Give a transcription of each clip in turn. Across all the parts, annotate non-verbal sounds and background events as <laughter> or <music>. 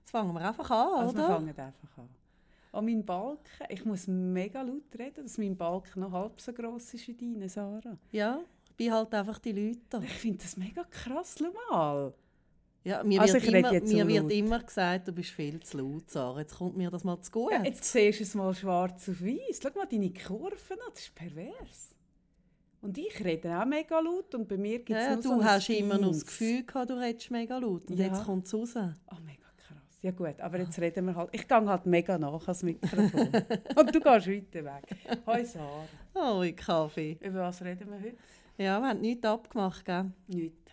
Jetzt fangen wir einfach an, Also wir oder? fangen einfach an. An mein Balken, ich muss mega laut reden, dass mein Balken noch halb so gross ist wie deine, Sarah. Ja, ich bin halt einfach die Leute. Ich finde das mega krass, schau mal. Ja, mir Also wird, immer, mir wird immer gesagt, du bist viel zu laut, Sarah. Jetzt kommt mir das mal zu gut. Ja, jetzt siehst du es mal schwarz auf weiß. Schau mal deine Kurven an, das ist pervers. Und ich rede auch mega laut und bei mir gibt es Ja, nur du so hast immer noch das. Gefühl gehabt, du redest mega laut. Und Ja. jetzt kommt es raus. Oh, mega. Ja gut, aber jetzt reden wir halt. Ich gehe halt mega nach ans Mikrofon. <laughs> und du gehst weiter weg. Hoi Sarah. Oh, ich Kaffee. Über was reden wir heute? Ja, wir haben nichts abgemacht, gell? Nichts.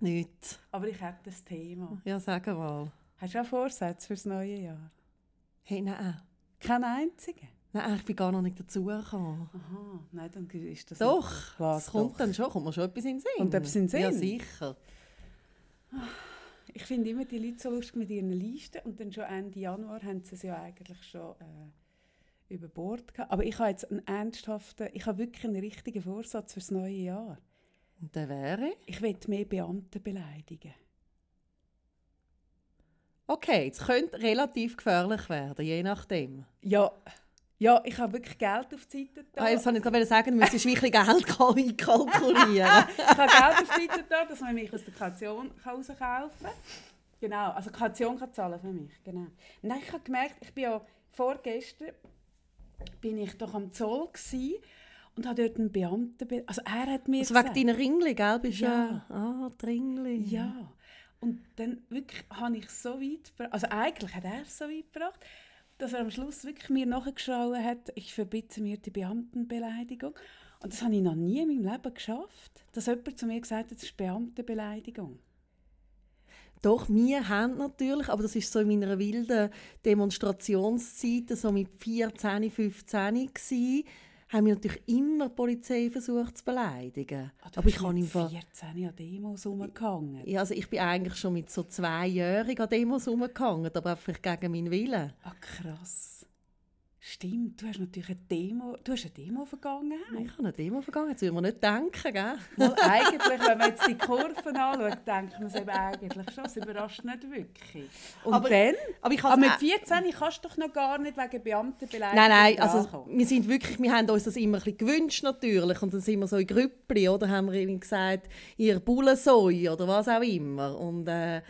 Nichts. Aber ich hätte das Thema. Ja, sag mal. Hast du auch Vorsätze fürs neue Jahr? Hey, nein. Kein einzigen? Nein, ich bin gar noch nicht dazugekommen. Aha, nein, dann ist das Doch, es kommt doch? dann schon, kommt mir schon etwas in den Sinn. Kommt etwas in den Sinn? Ja, sicher. Ich finde immer die Leute so lustig mit ihren Listen und dann schon Ende Januar haben sie es ja eigentlich schon äh, über Bord gehabt. Aber ich habe jetzt einen ernsthaften, ich habe wirklich einen richtigen Vorsatz fürs neue Jahr. Und der wäre? Ich will mehr Beamte beleidigen. Okay, es könnte relativ gefährlich werden, je nachdem. Ja, ja ich habe wirklich Geld auf die Seite da. Ah, jetzt wollte ich gerade sagen, du müsstest wirklich Geld <laughs> kal- einkalkulieren. <laughs> ich habe Geld auf die Seite da, dass man mich aus der Kaution rauskaufen kann. Genau, also die Kaution kann zahlen für mich, genau. Nein, ich habe gemerkt, ich bin ja vorgestern bin ich doch am Zoll gsi und habe dort einen Beamten, be- also er hat mir Also wegen gesagt, deiner Ringli, gell? Bist Ja. ja. Ah, die Ringli. ja. Und dann wirklich habe ich so weit, also eigentlich hat er es so weit gebracht, dass er am Schluss wirklich mir nachgeschrien hat, ich verbitte mir die Beamtenbeleidigung. Und das habe ich noch nie in meinem Leben geschafft, dass jemand zu mir gesagt hat, das ist Beamtenbeleidigung. Doch, wir haben natürlich, aber das ist so in meiner wilden Demonstrationszeit, so mit 14, 15 gsi, haben wir natürlich immer die Polizei versucht zu beleidigen. Ah, aber ich mit im Fall... 14 an Demos rumgehangen. Ja, also ich bin eigentlich schon mit so zweijährigen an Demos rumgegangen, aber einfach gegen meinen Willen. Ah, krass. Stimmt, du hast natürlich eine Demo, du hast eine Demo vergangen. Ich habe eine Demo vergangen, jetzt würde man nicht denken, gell? Mal eigentlich, wenn man jetzt die Kurven anschaut, denkt man es eben eigentlich schon, es überrascht nicht wirklich. Und Aber- dann, Aber ich aber habe mit 14 kannst du doch noch gar nicht wegen Beamtenbeleidigung Nein, nein, also wir sind wirklich, wir haben uns das immer ein bisschen gewünscht natürlich und dann sind wir so in Grüppli, oder haben wir ihnen gesagt, ihr Bullensoi oder was auch immer und äh,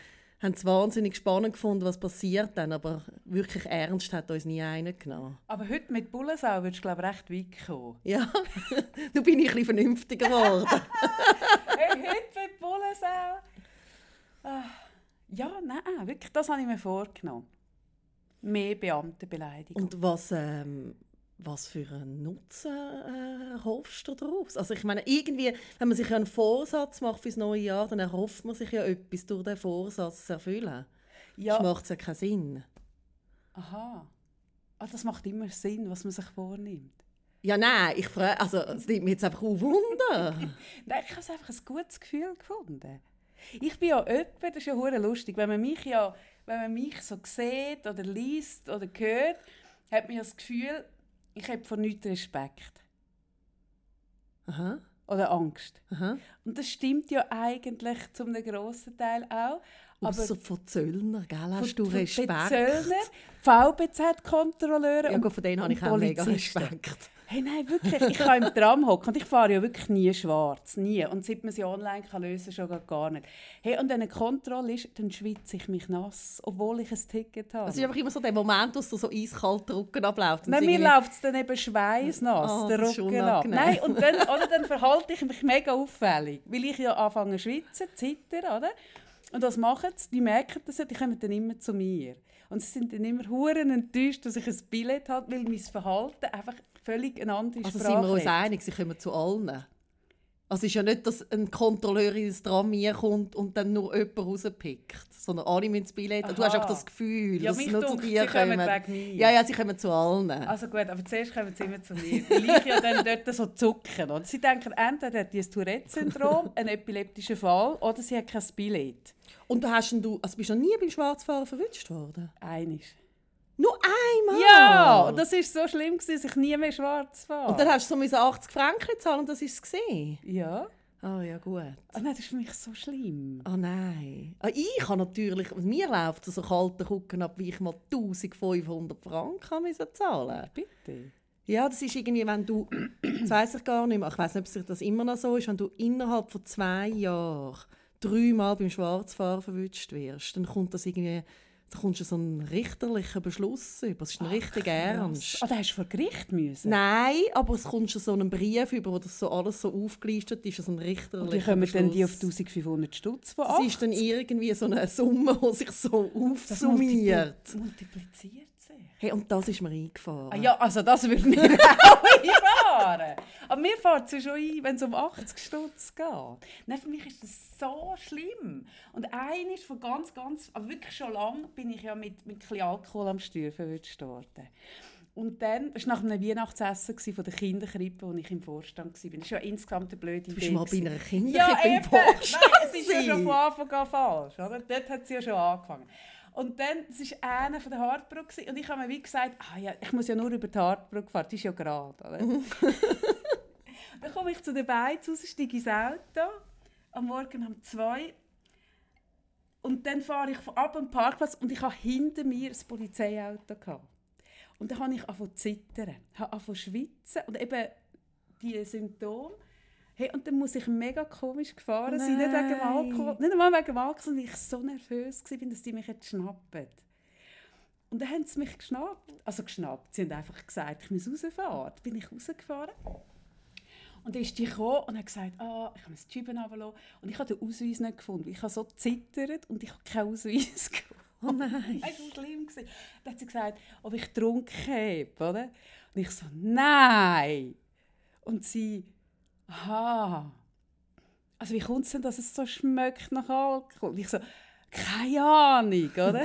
haben es wahnsinnig spannend gefunden, was passiert dann, aber wirklich ernst hat uns nie einer genommen. Aber heute mit Bullensau würdest du, glaube ich, recht weit kommen. Ja, <laughs> du bin ich ein bisschen vernünftiger geworden. <laughs> hey, heute mit Bullensau? Ah, ja, nein, wirklich, das habe ich mir vorgenommen. Mehr Beamtenbeleidigung. Und was, ähm, was für einen Nutzen äh, erhoffst du daraus? Also ich meine, irgendwie, wenn man sich ja einen Vorsatz macht fürs neue Jahr, dann erhofft man sich ja etwas durch den Vorsatz zu erfüllen. ja, Das macht ja keinen Sinn. aha. Ah, das macht immer Sinn, was man sich vornimmt. Ja, nein, ich frage, also es nimmt mich jetzt einfach auch Wunder. <laughs> Nein, ich habe es einfach ein gutes Gefühl gefunden. Ich bin ja jemand, das ist ja hure lustig, wenn man mich ja, wenn man mich so sieht oder liest oder hört, hat man ja das Gefühl, ich habe vor nichts Respekt Aha, oder Angst. aha. Und das stimmt ja eigentlich zum grossen Teil auch. Aber Außer von Zöllner, gell, hast von- du von Respekt? Bezöllner, VBZ-Kontrolleure Ja, von denen habe ich auch mega. Respekt. Hey, nein, wirklich. Ich kann im Tram hocken und ich fahre ja wirklich nie schwarz. Nie. Und seit man sie online kann lösen schon gar- nicht. Hey, und wenn eine Kontrolle ist, dann schwitze ich mich nass, obwohl ich ein Ticket habe. Es ist einfach immer so der Moment, wo dir so eiskalt der Rücken abläuft. Nein, mir läuft es dann eben schweißnass, Ah, der Rücken ab. Nein, und <laughs> dann, oder, dann verhalte ich mich mega auffällig, weil ich ja anfange zu schwitzen, zittern, oder? Und was machen sie? Die merken das ja, die kommen dann immer zu mir. Und sie sind dann immer huren enttäuscht, dass ich ein Billett habe, weil mein Verhalten einfach völlig eine andere Also Sprache sind wir uns einig, sie kommen zu allen. Also es ist ja nicht, dass ein Kontrolleur ins Tram kommt und dann nur jemand rauspickt, sondern alle müssen das Billett. Du hast Aha. auch das Gefühl, Ja, dass sie nur zu dir sie kommen kommen. wegen mir. Ja, ja, sie kommen zu allen. Also gut, aber zuerst kommen sie immer zu mir. Weil ich ja dann <laughs> dort so zucken. Oder? Sie denken, entweder hat die ein Tourette-Syndrom, <laughs> einen epileptischen Fall, oder sie hat kein Billett. Und da hast du, also bist du noch nie beim Schwarzfahren verwünscht worden? Einisch. Einmal? Ja, und das war so schlimm, gewesen, dass ich nie mehr schwarz fahre. Und dann hast du so müssen 80 Franken zahlen und das ist es gesehen. ja. Ah ja, gut. Oh nein, das ist für mich so schlimm. Ah nein. Ah, ich habe natürlich, mir läuft so kalte Kucken ab, wie ich mal 1500 Franken müssen zahlen Bitte? Ja, das ist irgendwie, wenn du, das weiss ich gar nicht mehr, ich weiß nicht, ob das immer noch so ist, wenn du innerhalb von zwei Jahren dreimal beim Schwarzfahren verwünscht wirst, dann kommt das irgendwie da kommst du so einen richterlichen Beschluss über. Das ist ein richtig ernst. Ah, da hast du vor Gericht müssen? Nein, aber es kommt schon so einen Brief über, wo das so alles so aufgelistet ist, so ein richterlicher Und wie kommen dann die auf 1500 Stutz von Das ist dann irgendwie so eine Summe, die sich so aufsummiert. Das multipliziert. Hey, und das ist mir eingefahren. Ah, ja, also das würde mir <laughs> auch einfahren. Aber mir fährt es schon ein, wenn es um 80 Stutz geht. Nein, für mich ist das so schlimm. Und eines von ganz, ganz, aber wirklich schon lange, bin ich ja mit, mit ein bisschen Alkohol am Steuer worden. Und dann, das war nach einem Weihnachtsessen von der Kinderkrippe, wo ich im Vorstand war. Das ist ja insgesamt eine blöde Idee. Du bist mal bei einer Ja, Kinderkrippe eben. im Vorstand. Nein, es ist ja schon von Anfang an falsch. Oder? Dort hat sie ja schon angefangen. Und dann, das war einer von der gewesen, und ich habe mir wie gesagt, ah ja, ich muss ja nur über die Hartbrücke fahren, die ist ja gerade. Oder? <laughs> dann komme ich zu den beiden raus, steige ins Auto, am Morgen um zwei und dann fahre ich ab dem Parkplatz und ich habe hinter mir ein Polizeiauto. Gehabt. Und dann habe ich angefangen zu zittern, habe angefangen zu schwitzen und eben diese Symptome. Hey, und dann muss ich mega komisch gefahren sein, nicht wegen dem Alkohol, nicht einmal wegen dem Alkohol, sondern ich so nervös war, dass die mich jetzt schnappen. Und dann haben sie mich geschnappt. Also geschnappt, sie haben einfach gesagt, ich muss rausfahren. Dann bin ich rausgefahren. Und dann ist die gekommen und hat gesagt, ah, ich muss die Scheiben runterlassen. Und ich habe den Ausweis nicht gefunden. Ich habe so zittert und ich habe keinen Ausweis <laughs> gefunden. Oh nein. <laughs> Das war schlimm. gewesen. Dann hat sie gesagt, ob ich getrunken habe. Oder? Und ich so, nein. Und sie, aha. Also wie kommt es denn, dass es so schmeckt nach Alkohol? Und ich so, keine Ahnung, oder?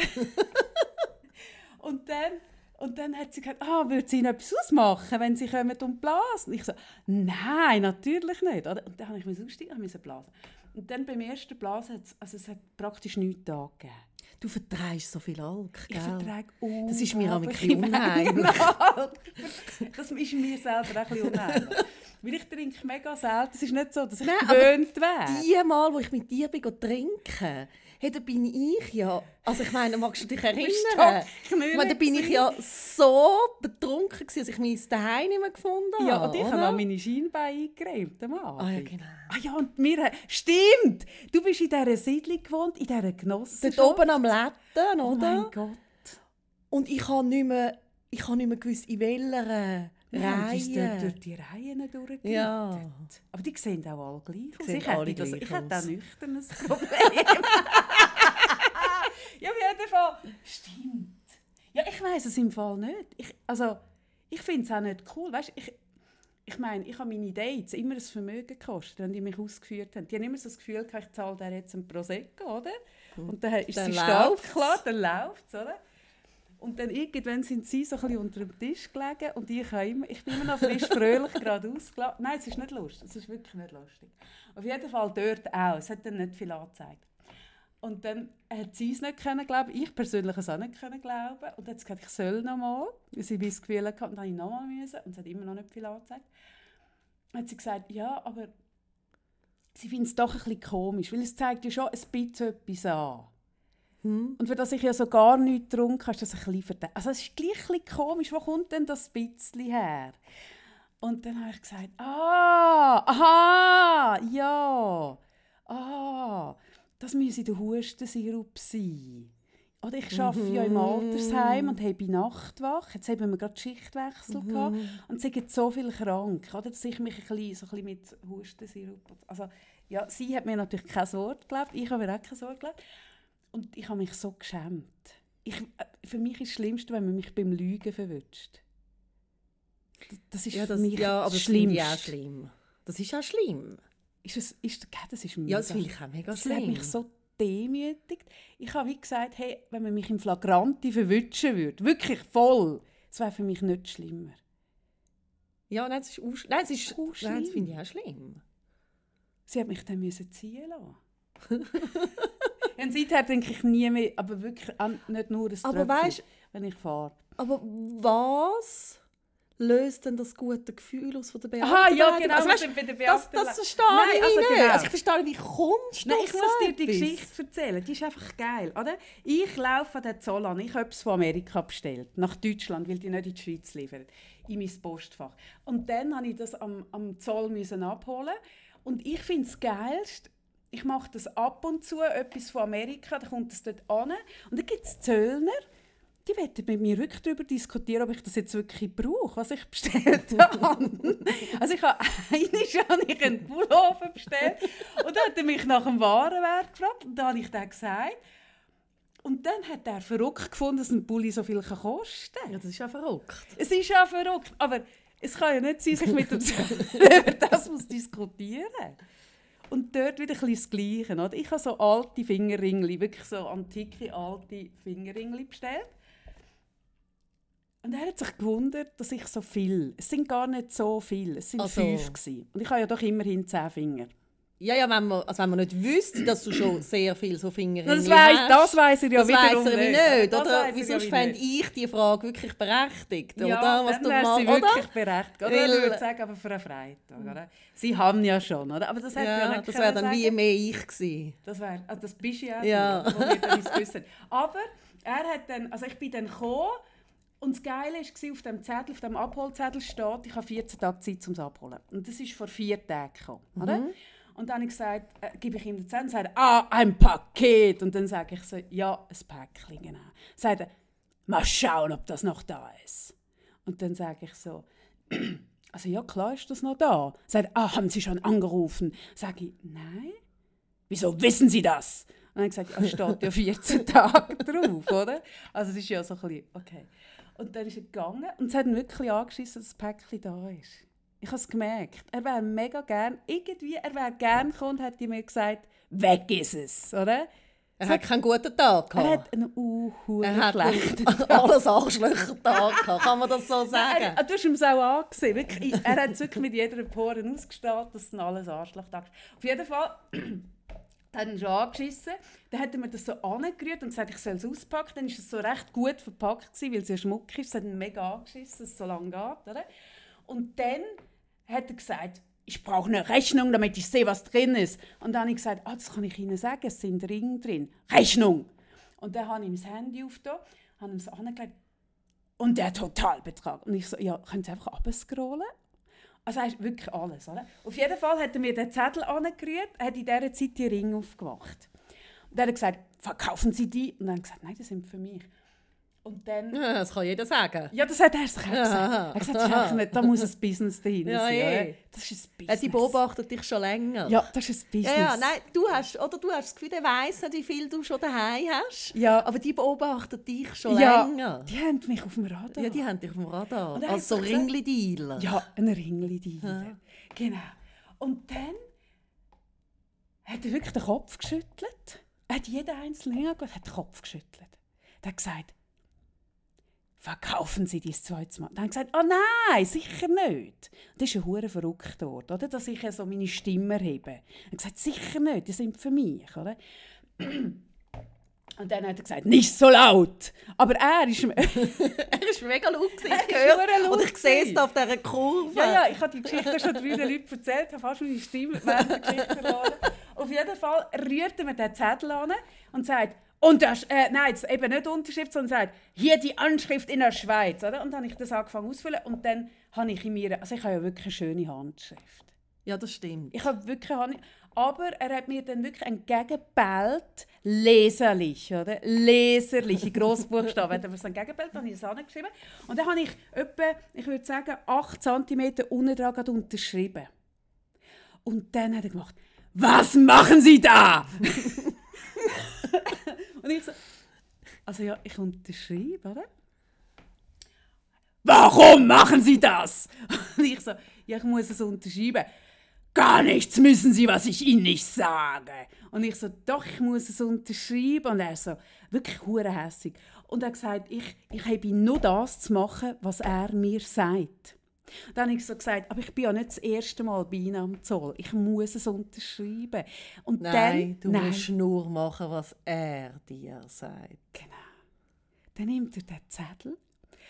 <laughs> und dann... Und dann hat sie gesagt, ah, würde sie ihnen etwas ausmachen, wenn sie kommen und blasen? Ich so, nein, natürlich nicht. Oder? Und dann habe ich mich aussteigen und musste blasen. Und dann beim ersten Blasen hat es, also es hat praktisch nichts angegeben. Du vertreibst so viel Alk, Ich gell? vertrage Das ist mir auch ein bisschen unheimlich. Das ist mir selber auch ein bisschen unheimlich. Weil ich trinke mega selten. Es ist nicht so, dass ich Nein, gewöhnt wäre. Die Mal, wo ich mit dir bin, trinken hey, da bin ich ja... Also ich meine, magst du dich <laughs> erinnern? Ich meine, da bin ich ja so betrunken, gewesen, dass ich mich daheim nicht mehr gefunden habe. Ja, und ich habe auch meine Scheinbeine eingeräumt am Abend. Ah ja, genau. Ah ja, und wir... Stimmt! Du bist in dieser Siedlung gewohnt, in dieser Genossenschaft. Dort oben am Letten, Oh oder? mein Gott. Und ich habe nicht mehr, ich habe nicht mehr gewusst, in welcher Wir haben uns Reihe. dort durch die Reihen durchgeleitet. Ja. Aber die sehen auch alle gleich aus. Ich hätte, das, ich hätte auch aus. nüchternes <laughs> Problem. ja, auf jeden Fall. Stimmt. Ja, ich weiß es im Fall nicht. Ich, also, ich finde es auch nicht cool. Weißt, ich, ich meine, ich habe meine Dates immer ein Vermögen gekostet, wenn die mich ausgeführt haben. Die haben immer so das Gefühl, ich zahle dir jetzt ein Prosecco, oder? Und dann ist Dann sie läuft's. klar, dann läuft es, oder? Und dann irgendwann sind sie so ein unter dem Tisch gelegen und ich, habe immer, ich bin immer noch frisch fröhlich gerade ausgelassen. Nein, es ist nicht lustig. Es ist wirklich nicht lustig. Auf jeden Fall dort auch. Es hat dann nicht viel angezeigt. Und dann hat sie es nicht können glauben. Ich persönlich es auch nicht können glauben. Und dann hat sie gesagt, ich soll noch mal. Weil sie das Gefühl hatte, und dann ich noch mal müssen. Und es hat immer noch nicht viel angezeigt. Dann hat sie gesagt, ja, aber sie findet es doch ein bisschen komisch, weil es zeigt ja schon ein bisschen etwas an. Hm? Und für das ich ja so gar nichts getrunken habe, ist das ein bisschen verdammt. Also es ist gleich ein bisschen komisch, wo kommt denn das bisschen her? Und dann habe ich gesagt, ah, aha, ja, ah, das müsse der Hustensirup sein. Oder ich arbeite ja im Altersheim und habe Nachtwache. Jetzt haben wir gerade Schichtwechsel gehabt und sie sind so viel krank, oder, dass ich mich ein bisschen, so ein bisschen mit Hustensirup... Also, ja, sie hat mir natürlich kein Wort geglaubt, ich habe mir auch kein Wort geglaubt. Und ich habe mich so geschämt. Ich, äh, für mich ist das Schlimmste, wenn man mich beim Lügen verwünscht. Das ist Ja, für das, mich ja, aber das das Schlimmste. schlimm. Das ist auch schlimm. Ist es, ist, das ist Ja, das mega finde ich auch mega Das schlimm. hat mich so demütigt. Ich habe wie gesagt, hey, wenn man mich im Flagranti verwünschen würde, wirklich voll, das wäre für mich nicht schlimmer. Ja, nein, das ist, auch nein, das, ist, Auch nein, das schlimm. finde ich auch schlimm. Sie hat mich dann müssen ziehen lassen. <laughs> Und seither denke ich nie mehr, aber wirklich an, nicht nur das Aber Tröpfchen, weisst- wenn ich fahre. Aber was löst denn das gute Gefühl aus von der Beamten? Aha, ja, genau, Also, weißt, bei der das, das verstehe Nein, ich also nicht. genau. Also ich verstehe, wie kommst du Nein, ich muss dir die? Geschichte erzählen. Die ist einfach geil, oder? Ich laufe an den Zoll an. Ich habe es von Amerika bestellt. Nach Deutschland, weil die nicht in die Schweiz liefern. In mein Postfach. Und dann musste ich das am, am Zoll müssen abholen. Und ich finde es geilst, ich mache das ab und zu, etwas von Amerika, dann kommt es dort an. Und dann gibt es Zöllner, die wollen mit mir wirklich darüber diskutieren, ob ich das jetzt wirklich brauche, was ich bestellt <laughs> habe. also ich habe <laughs> einmal habe ich einen Pullover bestellt und dann hat er mich nach dem Warenwert gefragt und dann habe ich dem gesagt. Und dann hat er verrückt gefunden, dass ein Pulli so viel kosten kann. Ja, das ist ja verrückt. Es ist ja verrückt, aber es kann ja nicht sein, dass ich mit dem <laughs> das muss diskutieren Und dort wieder ein das Gleiche. Oder? Ich habe so alte Fingerringli, wirklich so antike alte Fingerringli bestellt. Und er hat sich gewundert, dass ich so viel. Es sind gar nicht so viel. Es sind Also- fünf gewesen. Und ich habe ja doch immerhin zehn Finger. Ja, ja, wenn man, also wenn man nicht wüsste, dass du schon sehr viel so Finger Das weiss, das weiss er ja das weiss wiederum er wie nicht. oder? er Wieso ja wie fände ich die Frage wirklich berechtigt, Ja, oder? Was dann du wäre machst, sie oder? wirklich berechtigt. Oder? Weil- Ich würde sagen, aber für einen Freitag. Oder? Sie haben ja schon, oder? Aber das hätte ja, Ja, nicht das wäre dann wie sagen. mehr ich gewesen. Das, wär, ah, das bist ja, Ja. du, wo wir dann wissen. Aber er hat dann, also ich bin dann gekommen und das Geile war, auf dem Zettel, auf dem Abholzettel steht, ich habe 14 Tage Zeit, um es abzuholen. Und das ist vor vier Tagen gekommen, oder? Und dann habe ich gesagt, äh, gebe ich ihm den Zettel und sage, ah, ein Paket. Und dann sage ich so, ja, ein Päckchen, genau. Sagt er, mal schauen, ob das noch da ist. Und dann sage ich so, <clears throat> also ja, klar ist das noch da. Sagt ah, haben Sie schon angerufen? Sage ich, nein. Wieso wissen Sie das? Und dann habe ich gesagt, ja, steht ja <laughs> 14 Tage drauf, oder? Also es ist ja so ein bisschen, okay. Und dann ist er gegangen und es hat ihn wirklich angeschissen, dass das Päckchen da ist. Ich habe es gemerkt. Er wäre mega gern, irgendwie, er wäre gern gekommen und hätte mir gesagt, weg ist es, oder? Er hat keinen guten Tag Er gehabt. hat einen uh, Er hat schlechten <laughs> einen alles Arschlöcher-Tag gehabt. Kann man das so <laughs> Er, sagen? ah, du hast ihm es auch angesehen. Wirklich, er hat wirklich mit jeder Pore ausgestrahlt, dass es alles Arschloch ist. Auf jeden Fall <clears throat> dann hat er schon angeschissen. Dann hat er mir das so angerührt und gesagt, ich soll es auspacken. Dann war es so recht gut verpackt, gewesen, weil es ja Schmuck ist. Es hat ihn mega angeschissen, dass es so lange geht. Oder? Und dann hat gesagt, ich brauche eine Rechnung, damit ich sehe, was drin ist. Und dann habe ich gesagt, ah, das kann ich Ihnen sagen, es sind Ringe drin. Rechnung! Und dann habe ich ihm das Handy aufgetan, habe ihm es angelegt und der Totalbetrag. Und ich so, ja, können Sie einfach abscrollen? Also er ist wirklich alles, oder? Auf jeden Fall hat er mir den Zettel angerührt, er hat in dieser Zeit die Ringe aufgemacht. Und dann hat er gesagt, verkaufen Sie die? Und dann habe ich gesagt, nein, die sind für mich. Und dann... Ja, das kann jeder sagen. Ja, das hat er sich auch gesagt. Er hat gesagt, das ist einfach nicht, da muss ein Business dahinter Ja, sein. eh. oder? Das ist ein Business. die beobachtet dich schon länger. Ja, das ist ein Business. Ja, ja, nein, du hast, oder du hast das Gefühl, der weiss nicht, wie viel du schon daheim hast. Ja. Aber die beobachtet dich schon ja, länger. die haben mich auf dem Radar. Ja, die haben dich auf dem Radar. Als so Ringli-Dealer. Ja, ein Ringli-Dealer. Genau. Und dann hat er wirklich den Kopf geschüttelt. Er hat jeden einzelnen hingeschaut, hat den Kopf geschüttelt. Er hat gesagt, verkaufen Sie dies zweite Mal. Dann hat er gesagt, oh nein, sicher nicht. Das ist ein hure verrückt Ort, oder? Dass ich so meine Stimme erhebe. Er gesagt, sicher nicht, die sind für mich, oder? Und dann hat er gesagt, nicht so laut. Aber er ist... <laughs> Er ist mega laut. gewesen, Ich höre Und ich sehe es auf dieser Kurve. Ja, ja, ich habe die Geschichte schon drei Leuten erzählt, habe fast meine Stimme während der Geschichte verloren. Auf jeden Fall rührt er mir den Zettel an und sagt, Untersch äh, nein, eben nicht Unterschrift, sondern sagt, hier die Anschrift in der Schweiz. Oder? Und dann habe ich das angefangen auszufüllen und dann habe ich in mir, also ich habe ja wirklich eine schöne Handschrift. Ja, das stimmt. Ich habe wirklich, eine- aber er hat mir dann wirklich entgegengebellt, leserlich, oder? Leserlich, in Grossbuchstaben hat er mir so entgegengebellt, dann habe ich es angeschrieben. Und dann habe ich etwa, ich würde sagen, 8 cm unten dran unterschrieben. Und dann hat er gemacht, was machen Sie da? Und ich so, also ja, ich unterschreibe, oder? Warum machen Sie das? Und ich so, ja, ich muss es unterschreiben. Gar nichts müssen Sie, was ich Ihnen nicht sage. Und ich so, doch, ich muss es unterschreiben. Und er so, wirklich hure hässig. Und er hat gesagt, ich, ich habe nur das zu machen, was er mir sagt. Dann habe ich so gesagt, aber ich bin ja nicht das erste Mal bei Ihnen am Zoll. Ich muss es unterschreiben. Und Nein, dann, du musst nur machen, was er dir sagt. Genau. Dann nimmt er den Zettel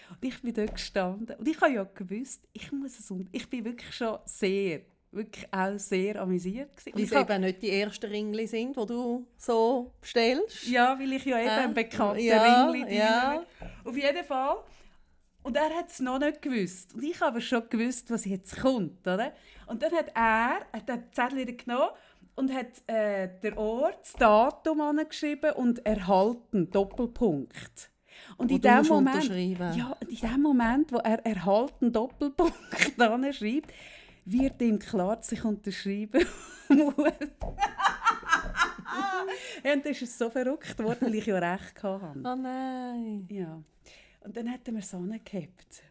Und ich bin dort gestanden und ich habe ja gewusst, ich muss es und ich bin wirklich schon sehr, wirklich auch sehr amüsiert gewesen. Weil es eben nicht die ersten Ringli sind, die du so bestellst. Ja, weil ich ja eben Äh, ein bekannter ja, Ringli ja. Auf jeden Fall. Und er hat es noch nicht gewusst. Und ich habe aber schon gewusst, was jetzt kommt. Oder? Und dann hat er hat den Zettel wieder genommen und hat äh, der Ort, das Datum angeschrieben und erhalten, Doppelpunkt. Und in dem Moment, ja, in dem Moment, wo er erhalten, Doppelpunkt <laughs> anschreibt, wird ihm klar, dass ich unterschreiben <laughs> muss. <laughs> ja, und dann ist so verrückt worden, weil ich ja recht hatte. Oh nein. Ja. Und dann hat er mir so gehabt.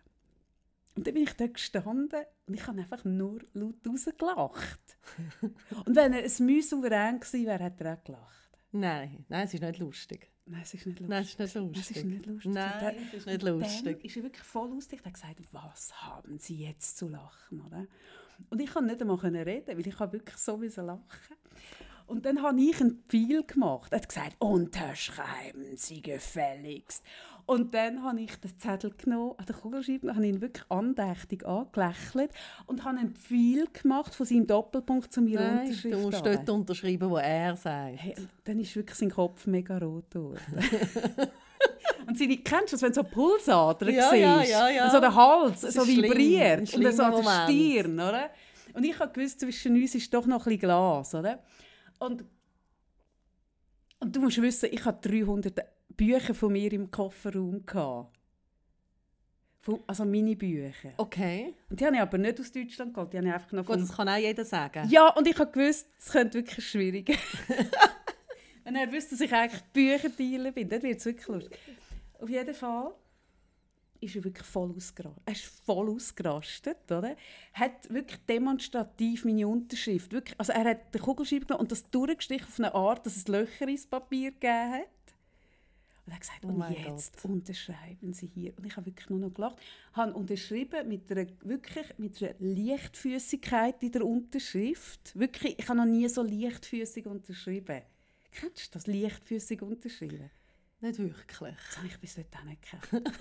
Und dann bin ich dort gestanden und ich habe einfach nur laut rausgelacht. <laughs> und wenn er ein Mühe souverän gewesen wäre, hat er auch gelacht. Nein, nein, es ist nicht lustig. Nein, es ist nicht lustig. Nein, es ist nicht lustig. Es ist nicht lustig. Nein, es ist nicht lustig. Dann ist er wirklich voll lustig. Er hat gesagt, was haben Sie jetzt zu lachen? Oder? Und ich konnte nicht einmal reden, weil ich habe wirklich so lachen Und dann habe ich einen Pfeil gemacht. Er hat gesagt, unterschreiben Sie gefälligst. Und dann habe ich den Zettel genommen, an den Kugelschreiber, habe ihn wirklich andächtig angelächelt und habe einen Pfeil gemacht von seinem Doppelpunkt zu meiner Nein, Unterschrift. du musst dort unterschreiben, wo er sagt. Hey, dann ist wirklich sein Kopf mega rot geworden. <laughs> und seine, kennst du das, wenn du so Pulsadern Ja, siehst? ja, ja, ja. Und so der Hals so ist schlimm, vibriert. Und so an der. Stirn, oder? Und ich habe gewusst, zwischen uns ist doch noch ein bisschen Glas, oder? Und, und du musst wissen, ich hatte 300 Bücher von mir im Kofferraum. Gehabt. Von- Also meine Bücher. Okay. Und die habe ich aber nicht aus Deutschland geholt, die habe ich einfach noch Gut, vom das kann auch jeder sagen. ja, und ich habe gewusst, es könnte wirklich schwierig <laughs> Wenn er wüsste, dass ich eigentlich Bücherdealer bin, dann wird es wirklich lustig. Auf jeden Fall ist er wirklich voll ausgerastet. Er ist voll ausgerastet, oder? Hat wirklich demonstrativ meine Unterschrift. Wirklich, also er hat den Kugelschreiber genommen und das durchgestrichen auf eine Art, dass es Löcher ins Papier gegeben hat. Und er hat gesagt, Oh und jetzt unterschreiben Sie hier. Und ich habe wirklich nur noch gelacht. habe unterschrieben mit einer, wirklich mit einer Leichtfüßigkeit in der Unterschrift. Wirklich, ich habe noch nie so leichtfüßig unterschrieben. Kennst du das, leichtfüßig unterschrieben? Nicht wirklich. Das habe ich bis heute auch nicht gekannt. <laughs>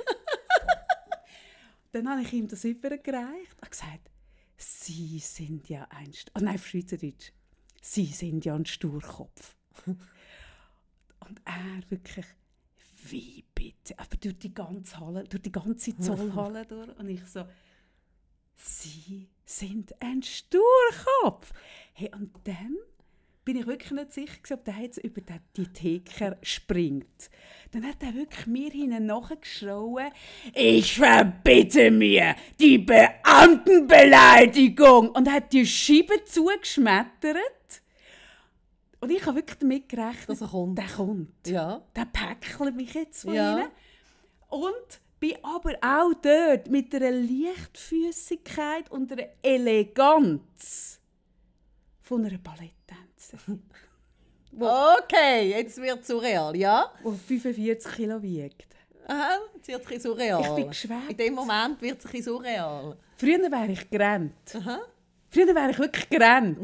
Dann habe ich ihm das übergereicht und gesagt, Sie sind ja ein... St oh nein, auf Schweizerdeutsch. Sie sind ja ein Sturkopf. <laughs> und er wirklich, wie bitte? Aber durch die ganze Halle, durch die ganze Zollhalle <laughs> durch. Und ich so, Sie sind ein Sturkopf. Hey, und dann bin ich wirklich nicht sicher, ob der jetzt über den- die Theke springt. Dann hat er wirklich mir hinten nachgeschrien, ich verbitte mir die Beamtenbeleidigung und hat die Scheibe zugeschmettert. Und ich habe wirklich damit gerechnet, Dass er kommt. der kommt. Ja. Der päckelt mich jetzt von Ja. ihnen. Und bin aber auch dort mit einer Leichtfüßigkeit und einer Eleganz von einer Balletttänzerin, <laughs> Okay, jetzt wird es surreal, ja? die 45 Kilo wiegt. Aha, jetzt wird es ein surreal. Ich bin geschwärzt. In dem Moment wird es ein surreal. Früher wäre ich gerannt. Aha. Früher wäre ich wirklich gerannt.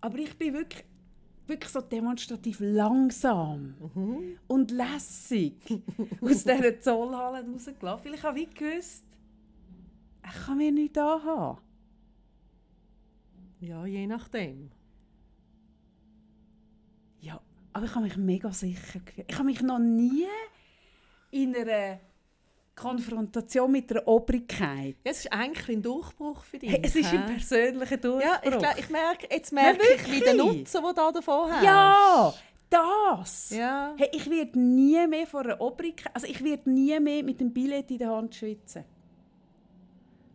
Aber ich bin wirklich, wirklich so demonstrativ langsam und lässig <laughs> aus dieser Zollhalle rausgelaufen. Weil ich habe wie gewusst, ich kann mir nichts anhaben. Ja, je nachdem. Ja, aber ich habe mich mega sicher gefühlt. Ich habe mich noch nie in einer Konfrontation mit einer Obrigkeit. Ja, es ist eigentlich ein Durchbruch für dich. Hey, es ist ein persönlicher Durchbruch. Ja, ich, glaub, ich merke, jetzt merke ich, wie der? Nutzen, den du davon hast. Ja, das. Ja. Hey, ich werde nie mehr vor einer Obrigkeit, also ich werde nie mehr mit dem Billett in der Hand schwitzen.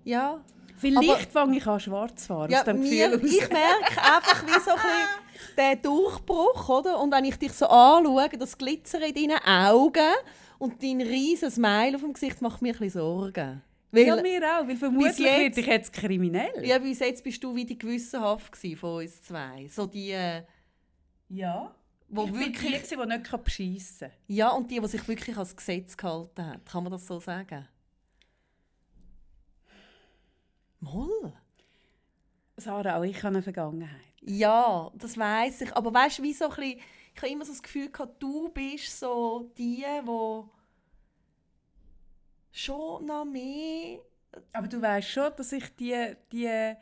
Ja. Vielleicht fange ich an schwarz zu fahren. Ja, aus dem mir, Gefühl ich merke einfach wie so ein bisschen <laughs> den Durchbruch, oder? Und wenn ich dich so anschaue, das Glitzern in deinen Augen und dein riesiges Smile auf dem Gesicht macht mir ein bisschen Sorgen. Weil, Ja, mir auch, weil vermutlich jetzt- ich jetzt kriminell. ja, bis jetzt bist du wie die gewissenhaft von uns zwei. So die, äh, ja. wo ich wirklich... bin die, die nicht beschissen kann. Ja, und die, die sich wirklich ans Gesetz gehalten hat. Kann man das so sagen? Moll. Sarah, auch ich habe eine Vergangenheit. Ja, das weiß ich. Aber weißt du, wie so ein bisschen, ich habe immer so das Gefühl gehabt, du bist so die, die schon noch mehr... Aber du weißt schon, dass ich die, die,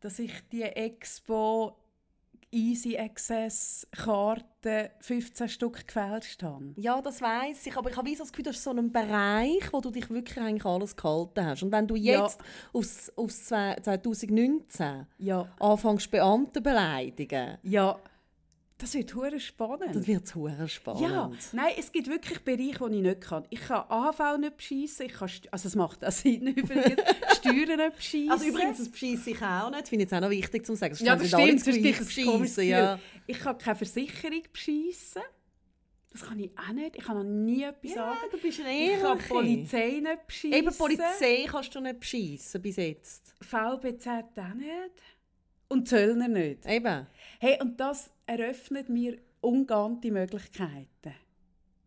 dass ich die Expo Easy Access Karten 15 Stück gefälscht habe. Ja, das weiß ich, aber ich habe so das Gefühl, das ist so ein Bereich, wo du dich wirklich eigentlich alles gehalten hast. Und wenn du jetzt ja. aufs, aufs 2019 ja. anfängst, Beamte beleidigen, ja. Das wird hure spannend. Das wird hure spannend. Ja, nein, es gibt wirklich Bereiche, die ich nicht kann. Ich kann AHV nicht beschissen, ich kann, also es macht auch <laughs> Sinn übrigens, Steuern nicht beschissen. Also übrigens, das beschisse ich auch nicht, finde ich jetzt auch noch wichtig zu sagen. Das ja, das stimmt, das beschissen, ja. Ich kann keine Versicherung beschissen. Das kann ich auch nicht. Ich kann noch nie etwas ja, sagen. du bist ein Ich kann Polizei nicht beschissen. Eben Polizei kannst du nicht beschissen bis jetzt. VBZ auch nicht. Und Zöllner nicht. Eben. Hey, und das eröffnet mir ungeahnte Möglichkeiten.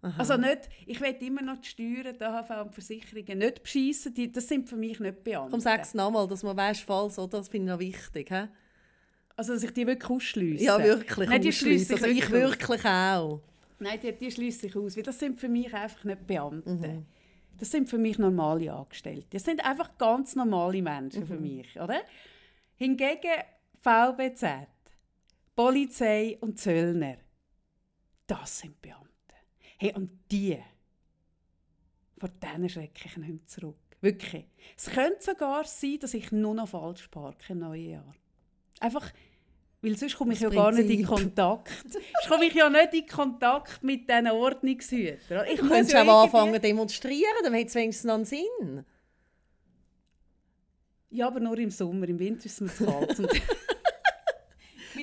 Aha. Also nicht, ich will immer noch die Steuern, die AHV und die Versicherungen nicht beschissen, die, das sind für mich nicht Beamte. Komm, sag es nochmal, dass man weiss, falls, oder? Das finde ich noch wichtig. He? Also, dass ich die wirklich ausschliesse? Ja, wirklich Nein, die schließe also ich wirklich auch. Nein, die, die schließe ich aus, weil das sind für mich einfach nicht Beamte. Mhm. Das sind für mich normale Angestellte. Das sind einfach ganz normale Menschen mhm. für mich, oder? Hingegen VBZ Polizei und Zöllner. Das sind Beamte. Hey, und die, vor denen schrecke ich nicht zurück. Wirklich. Es könnte sogar sein, dass ich nur noch falsch parke im neuen Jahr. Einfach, weil sonst komme ich das ja gar nicht in Kontakt. sonst komme ich ja nicht in Kontakt mit diesen Ordnungshütern. Ich könnte ja auch anfangen zu demonstrieren, dann hätte es wenigstens noch einen Sinn. Ja, aber nur im Sommer. Im Winter ist es zu kalt. <laughs> <laughs>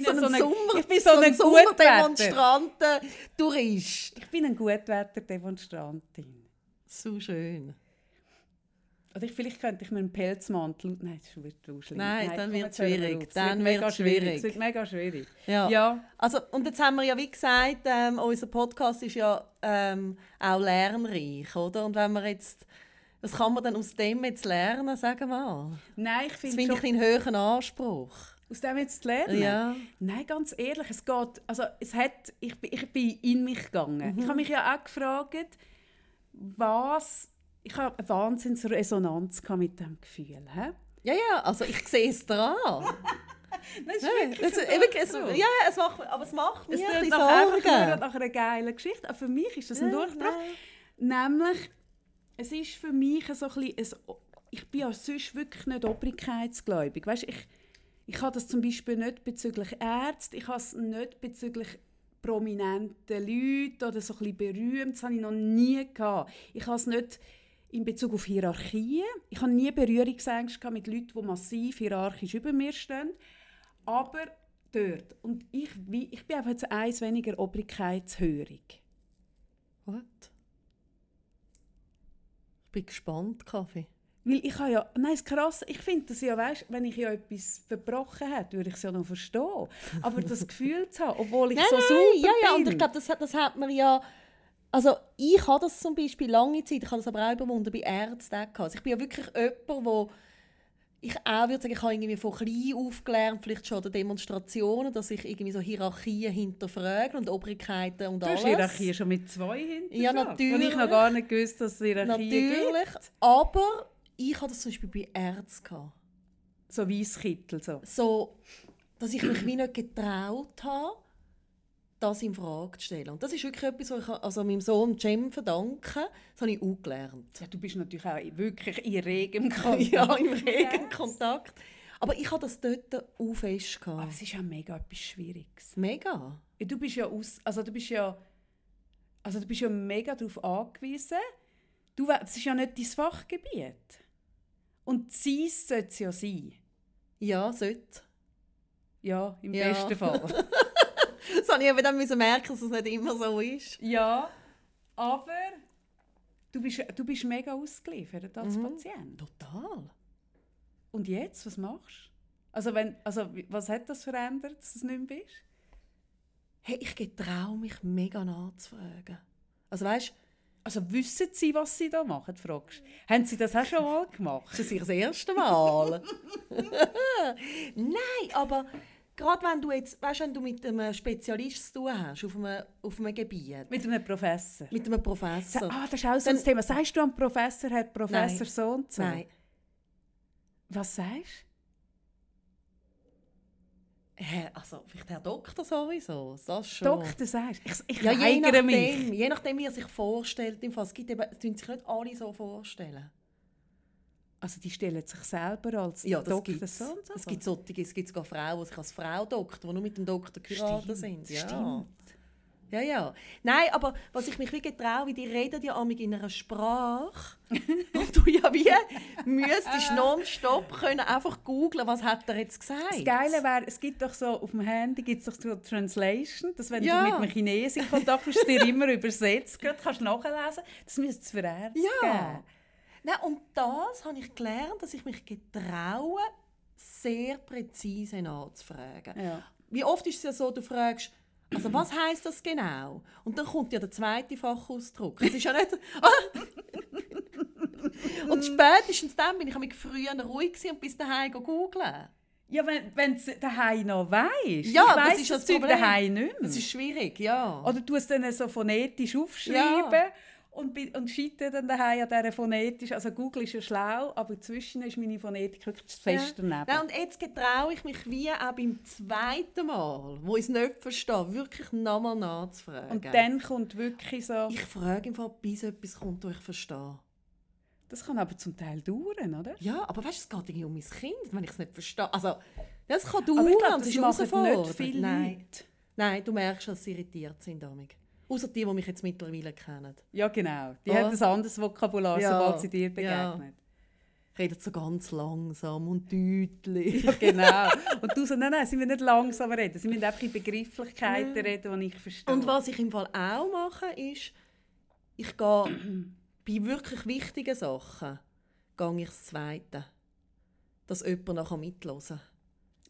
bin so, so ein Sommer, ich bin so, so ein Sommerdemonstranten, Tourist. Ich bin eine Gutwetter-Demonstrantin. So schön. Oder ich, vielleicht könnte ich mir einen Pelzmantel... Nein, das wird zu schlimm. Nein, Nein dann wird es schwierig. Dann wird es schwierig. Es wird mega schwierig. Ja. ja. Also, und jetzt haben wir ja, wie gesagt, ähm, unser Podcast ist ja ähm, auch lernreich, oder? Und wenn wir jetzt... Was kann man denn aus dem jetzt lernen, sagen wir mal? Nein, ich finde Das finde ich einen höheren Anspruch aus dem jetzt zu lernen? Ja. Nein, ganz ehrlich, es geht, also es hat, ich, ich bin in mich gegangen. Mhm. Ich habe mich ja auch gefragt, was, ich habe eine Wahnsinnsresonanz mit diesem Gefühl. He? Ja, ja, also ich sehe es dran. <laughs> das ist wirklich, ja, wirklich es, ja, es macht, aber es macht mir es ein Sorgen. nach einer geilen Geschichte. Aber für mich ist das ein Durchbruch. Nein. Nämlich, es ist für mich so ein bisschen, ein, ich bin ja sonst wirklich nicht obrigkeitsgläubig. Weißt, ich, ich habe das zum Beispiel nicht bezüglich Ärzte, ich habe es nicht bezüglich prominenten Leuten oder so ein berühmt, das habe ich noch nie gehabt. Ich habe es nicht in Bezug auf Hierarchien. Ich habe nie Berührungsängste mit Leuten, die massiv hierarchisch über mir stehen. Aber dort. Und ich, ich bin einfach jetzt eins weniger obrigkeitshörig. Was? Ich bin gespannt, Kaffee. Weil ich habe ja, nein, ist krass, ich finde das ja, weißt, wenn ich ja etwas verbrochen hätte, würde ich es ja noch verstehen. Aber das Gefühl zu haben, obwohl ich nein, so nein, super ja, ja, bin. und ich glaube, das, das hat man ja, also ich habe das zum Beispiel lange Zeit, ich habe das aber auch überwunden bei Ärzten Also ich bin ja wirklich jemand, wo ich auch würde sagen, ich habe irgendwie von klein aufgelernt, vielleicht schon an Demonstrationen, dass ich irgendwie so Hierarchien hinterfrage und Obrigkeiten und du alles. Du hast Hierarchien schon mit zwei hinter Ja, natürlich. Und ich noch gar nicht gewusst, dass es Hierarchien natürlich, gibt. aber ich hatte das zum Beispiel bei Ärzten. So Weisskittel, so? So, dass ich mich wie nicht getraut habe, das in Frage zu stellen. Und das ist wirklich etwas, was ich also meinem Sohn Cem verdanke. Das habe ich auch gelernt. Ja, du bist natürlich auch wirklich in regem <laughs> Kontakt. ja, in regem Kontakt. Aber ich hatte das dort auch fest. Aber es ist ja mega etwas Schwieriges. Mega? Ja, du bist ja aus, also du bist ja, also du bist ja mega darauf angewiesen. Du, das ist ja nicht dein Fachgebiet. Und sie sollte es ja sein. Ja, sollte. Ja, im ja. besten Fall. <laughs> <laughs> das habe ich aber dann müssen merken, dass es nicht immer so ist. Ja, aber du bist, du bist mega ausgeliefert als mhm. Patient. Total. Und jetzt, was machst du? Also, wenn, also was hat das verändert, dass du es nicht mehr bist? Hey, ich getraue mich mega nachzufragen. Also weißt also wissen Sie, was Sie da machen, fragst Haben Sie das auch schon mal gemacht? Das ist das erste Mal. Nein, aber gerade wenn du jetzt, weißt, wenn du mit einem Spezialist zu tun hast, auf einem, auf einem Gebiet, Mit einem Professor. mit einem Professor. Ah, das ist auch so ein Thema. Sagst du am Professor, Herr Professor Nein. so und so? Nein. Was sagst Hä, also, vielleicht Herr Doktor sowieso, das schon. Doktor sagst du? Ich, ich ja, je nachdem, mich. je nachdem, wie er sich vorstellt. Im Fall, es gibt eben, es tun sich nicht alle so vorstellen. Also die stellen sich selber als Ja, das Doktor gibt es. so so. Es gibt solche, es gibt sogar Frauen, die sich als Frau Doktor, die nur mit dem Doktor geheiratet sind. Ja. Stimmt. Ja, ja. Nein, aber was ich mich wie getraue, wie die reden ja amig in einer Sprache. <laughs> und du ja wie müsstest nonstop können einfach googlen, was hat er jetzt gesagt. Das Geile wäre, es gibt doch so, auf dem Handy gibt es doch so Translation, dass wenn Ja. du mit einem Chinesen in Kontakt bist, dir immer übersetzt, gerade kannst du nachlesen. Das müsste es für Ärzte Ja. geben. Nein, und das habe ich gelernt, dass ich mich getraue, sehr präzise nachzufragen. Ja. Wie oft ist es ja so, du fragst, also was heißt das genau? Und dann kommt ja der zweite Fachausdruck. Es ist ja nicht... <laughs> und spätestens dann bin ich mich früher ruhig und bis daheim googeln. Ja, wenn du es daheim noch weißt. Ja, ich das weiss ist das Zeug Problem. daheim nicht mehr. Das ist schwierig, ja. Oder du es dann so phonetisch aufschreiben und, und scheitere dann daheim an dieser phonetisch. Also Google ist ja schlau, aber inzwischen ist meine Phonetik wirklich fest daneben. Nein, und jetzt getraue ich mich wie auch beim zweiten Mal, wo ich es nicht verstehe, wirklich nochmal nachzufragen. und dann kommt wirklich so... ich frage im Fall, bis etwas kommt, das ich verstehe. Das kann aber zum Teil dauern, oder? Ja, aber weißt du, es geht irgendwie um mein Kind, wenn ich es nicht verstehe. Also, das kann Aber dauern, ich glaube, es das ist machen nicht viele Nein. Leute. Nein, du merkst, dass sie irritiert sind damit. Außer die, die mich jetzt mittlerweile kennen. Ja, genau. Die Oh. hat ein anderes Vokabular, Ja. sobald sie dir Ja. begegnet. Redet so ganz langsam und deutlich. Ja, genau. <laughs> Und du so, nein, nein, sie müssen nicht langsam reden. Sie müssen einfach in Begrifflichkeiten reden, die ich verstehe. Und was ich im Fall auch mache, ist, ich gehe <clears throat> bei wirklich wichtigen Sachen gehe ich das Zweite. Dass jemand nachher mithören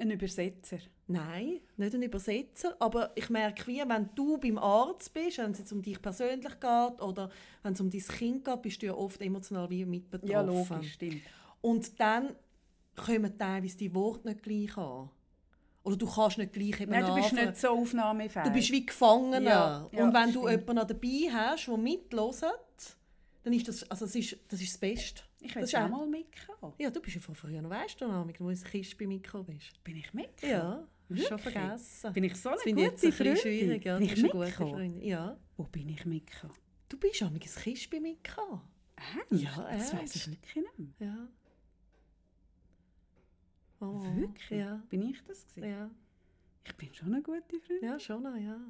Ein Übersetzer. Nein, nicht ein Übersetzer, aber ich merke, wie, wenn du beim Arzt bist, wenn es jetzt um dich persönlich geht oder wenn es um dein Kind geht, bist du ja oft emotional wie mit betroffen. Ja, logisch, stimmt. Und dann kommen teilweise die Worte nicht gleich an. Oder du kannst nicht gleich eben Nein, du bist nicht so aufnahmefähig. Du bist wie Gefangener. Ja, ja, und wenn du stimmt. jemanden noch dabei hast, der mithört, dann ist das, also das, ist, das ist das Beste. Ich will auch mal mitkommen. Ja, du bist ja von früher, weißt du noch, wo du ins Kiste bei Mikro bist. Bin ich mitgekommen? Ja, hast schon vergessen. Bin ich so eine das gute jetzt ein bisschen Freundin? schwierig. Ja, bin ich bist eine gute mitgekommen? Freundin. Ja. Wo bin ich mitgekommen? Du bist auch ins Kiste bei Mikro. Ernst? Ja, Das weiss ich wirklich nicht mehr. Ja. Oh, Wirklich? Ja. Bin ich das gewesen? Ja. Ich bin schon eine gute Freundin. ja, schon noch, ja.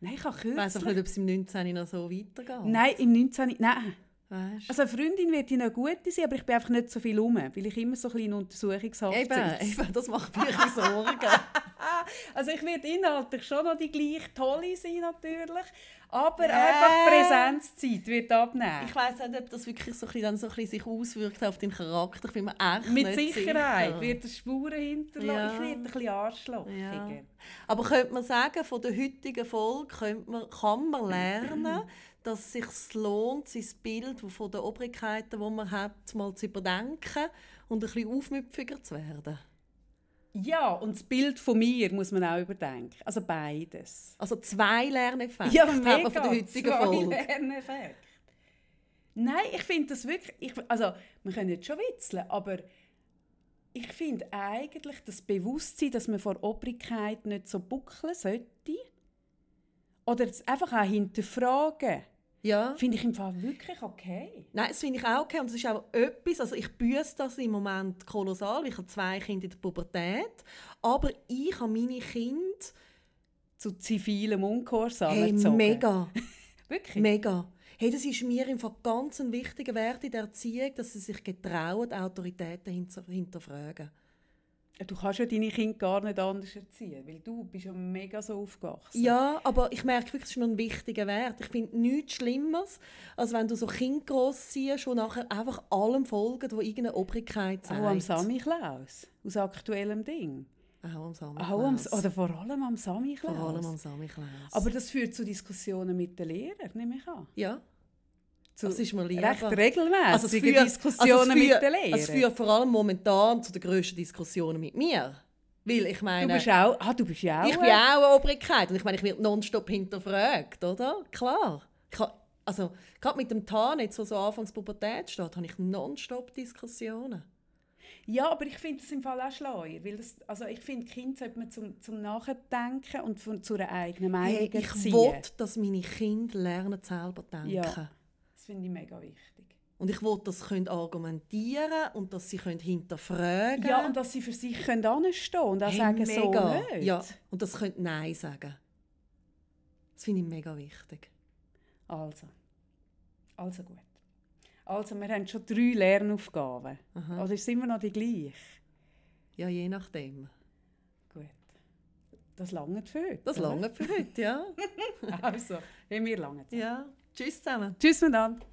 Nein, ich habe Ich weiß auch kürzlich... nicht, ob es im 19. noch so weitergeht. Nein, im 19... Nein. Weißt? Also eine Freundin wird ich noch gut sein, aber ich bin einfach nicht so viel rum, weil ich immer so ein bisschen Untersuchungshaft Eben, sitze. eben, <laughs> das macht mir ein Sorgen. <laughs> Also ich werde inhaltlich schon noch die gleich tolle sein natürlich, aber Äh. einfach Präsenzzeit wird abnehmen. Ich weiss nicht, ob das wirklich so ein bisschen, dann so ein bisschen sich auswirkt auf deinen Charakter. Ich bin mir echt Mit Sicherheit sicher. wird es Spuren hinterlassen. Ja. Ich werde ein bisschen arschlochiger. Ja. Aber könnte man sagen, von der heutigen Folge könnte man, kann man lernen, <clears throat> dass es sich lohnt, sein Bild von den Obrigkeiten, die man hat, mal zu überdenken und ein bisschen aufmüpfiger zu werden. Ja, und das Bild von mir muss man auch überdenken. Also beides. Also zwei Lerneffekte Ja, hat mega. man von der heutigen Zwei Folge. Lerneffekte. Nein, ich finde das wirklich... Ich, also, wir können jetzt schon witzeln, aber ich finde eigentlich das Bewusstsein, dass man vor Obrigkeit nicht so buckeln sollte oder es einfach auch hinterfragen, Ja. finde ich im Fall wirklich okay. Nein, das finde ich auch okay. Und es ist auch etwas, also ich büße das im Moment kolossal. Ich habe zwei Kinder in der Pubertät. Aber ich habe meine Kinder Zu zivilem Ungehorsam hey, erzogen. mega, <laughs> Wirklich? mega. Hey, das ist mir im Fall ganz ein wichtiger Wert in der Erziehung, dass sie sich getrauen, Autoritäten hinter hinterfragen. Du kannst ja deine Kinder gar nicht anders erziehen, weil du bist ja mega so aufgewachsen. Ja, aber ich merke wirklich, das ist mir ein wichtiger Wert. Ich finde nichts Schlimmeres, als wenn du so Kinder großziehst und nachher einfach allem folgen, wo irgendeine Obrigkeit sagt. Auch am Sammy Klaus, aus aktuellem Ding. Auch am Sammy Auch am, Klaus. oder vor allem am Sammy Klaus. Vor allem am Sammy Klaus. Aber das führt zu Diskussionen mit den Lehrern, nehme ich an. ja, Zu das ist mir lieber. recht regelmäßige Also es führt- Diskussionen also mit den Lehrern. Es führt vor allem momentan zu den grössten Diskussionen mit mir. Weil ich meine... Du bist auch... Ah, du bist ja auch... Ich bin auch eine Obrigkeit und ich meine, ich werde nonstop hinterfragt, oder? Klar. Ich habe, also, gerade mit dem Tarn, jetzt, wo so anfangs Pubertät steht, habe ich nonstop Diskussionen. Ja, aber ich finde es im Fall auch schleuer. Weil das, also ich finde, Kinder sollte man zum, zum Nachdenken und von, zu einer eigenen Meinung Hey, ich will, dass meine Kinder lernen, selber denken. Ja. Das finde ich mega wichtig. Und ich will, dass sie können argumentieren und dass sie können hinterfragen Ja, und dass sie für sich können anstehen und auch Hey, sagen, so mega. nicht. Ja, und dass sie können Nein sagen Das finde ich mega wichtig. Also. Also gut. Also, wir haben schon drei Lernaufgaben. Aha. Oder ist es immer noch die gleiche? Ja, je nachdem. Gut. Das lange für heute. Das lange für heute, ja. <laughs> Also, wenn wir lange. ja. Tschüss zusammen. Tschüss miteinander.